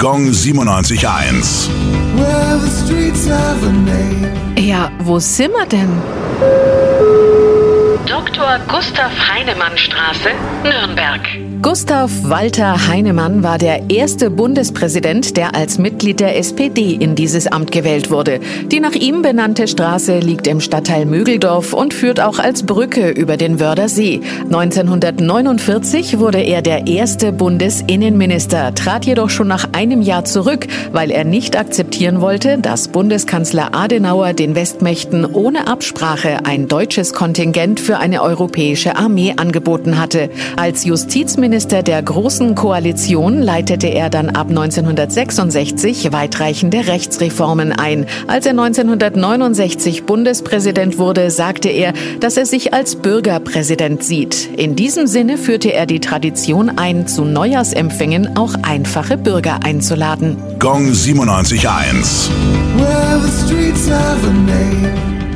Gong 97.1. Well, the streets have a name. Ja, wo sind wir denn? Dr. Gustav Heinemann Straße, Nürnberg. Gustav Walter Heinemann war der erste Bundespräsident, der als Mitglied der SPD in dieses Amt gewählt wurde. Die nach ihm benannte Straße liegt im Stadtteil Mögeldorf und führt auch als Brücke über den Wörder See. 1949 wurde er der erste Bundesinnenminister, trat jedoch schon nach einem Jahr zurück, weil er nicht akzeptieren wollte, dass Bundeskanzler Adenauer den Westmächten ohne Absprache ein deutsches Kontingent für eine europäische Armee angeboten hatte. Als Justizminister der Großen Koalition leitete er dann ab 1966 weitreichende Rechtsreformen ein. Als er 1969 Bundespräsident wurde, sagte er, dass er sich als Bürgerpräsident sieht. In diesem Sinne führte er die Tradition ein, zu Neujahrsempfängen auch einfache Bürger einzuladen. Gong 97.1. Well, the streets have a name.